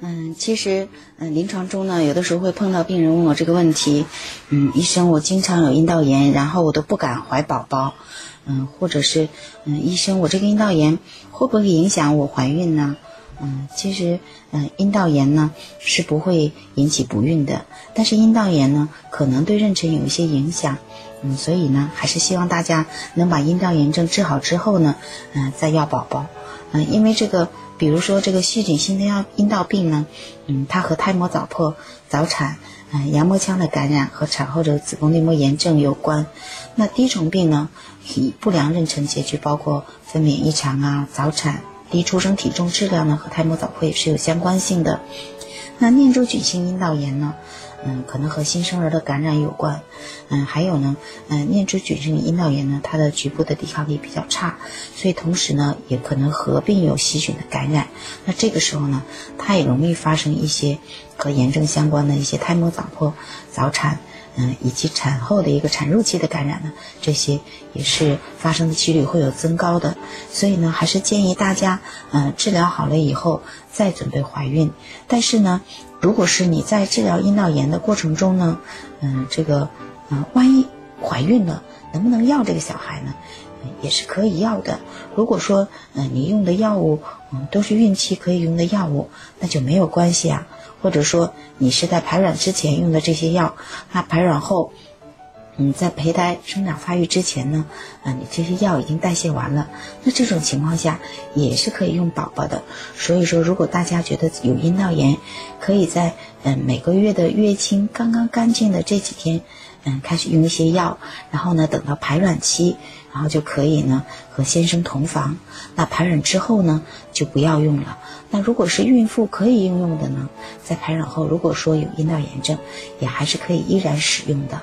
嗯，其实，嗯，临床中呢，有的时候会碰到病人问我这个问题，嗯，医生，我经常有阴道炎，然后我都不敢怀宝宝，嗯，或者是，嗯，医生，我这个阴道炎会不会影响我怀孕呢？嗯，其实，嗯，阴道炎呢是不会引起不孕的，但是阴道炎呢可能对妊娠有一些影响，嗯，所以呢，还是希望大家能把阴道炎症治好之后呢，嗯，再要宝宝，嗯，因为这个。比如说这个细菌性阴道阴道病呢，嗯，它和胎膜早破、早产、嗯，羊膜腔的感染和产后的子宫内膜炎症有关。那滴虫病呢，以不良妊娠结局，包括分娩异常啊、早产、低出生体重质量呢，和胎膜早破也是有相关性的。那念珠菌性阴道炎呢？嗯，可能和新生儿的感染有关，嗯，还有呢，嗯，念珠菌性阴道炎呢，它的局部的抵抗力比较差，所以同时呢，也可能合并有细菌的感染，那这个时候呢，它也容易发生一些和炎症相关的一些胎膜早破、早产。嗯，以及产后的一个产褥期的感染呢，这些也是发生的几率会有增高的，所以呢，还是建议大家，嗯，治疗好了以后再准备怀孕。但是呢，如果是你在治疗阴道炎的过程中呢，嗯，这个，嗯，万一怀孕了，能不能要这个小孩呢？也是可以要的。如果说，嗯，你用的药物，嗯，都是孕期可以用的药物，那就没有关系啊。或者说你是在排卵之前用的这些药，那排卵后，嗯，在胚胎生长发育之前呢，啊，你这些药已经代谢完了，那这种情况下也是可以用宝宝的。所以说，如果大家觉得有阴道炎，可以在嗯每个月的月经刚刚干净的这几天，嗯，开始用一些药，然后呢，等到排卵期，然后就可以呢和先生同房。那排卵之后呢，就不要用了。那如果是孕妇可以应用的呢？在排卵后，如果说有阴道炎症，也还是可以依然使用的。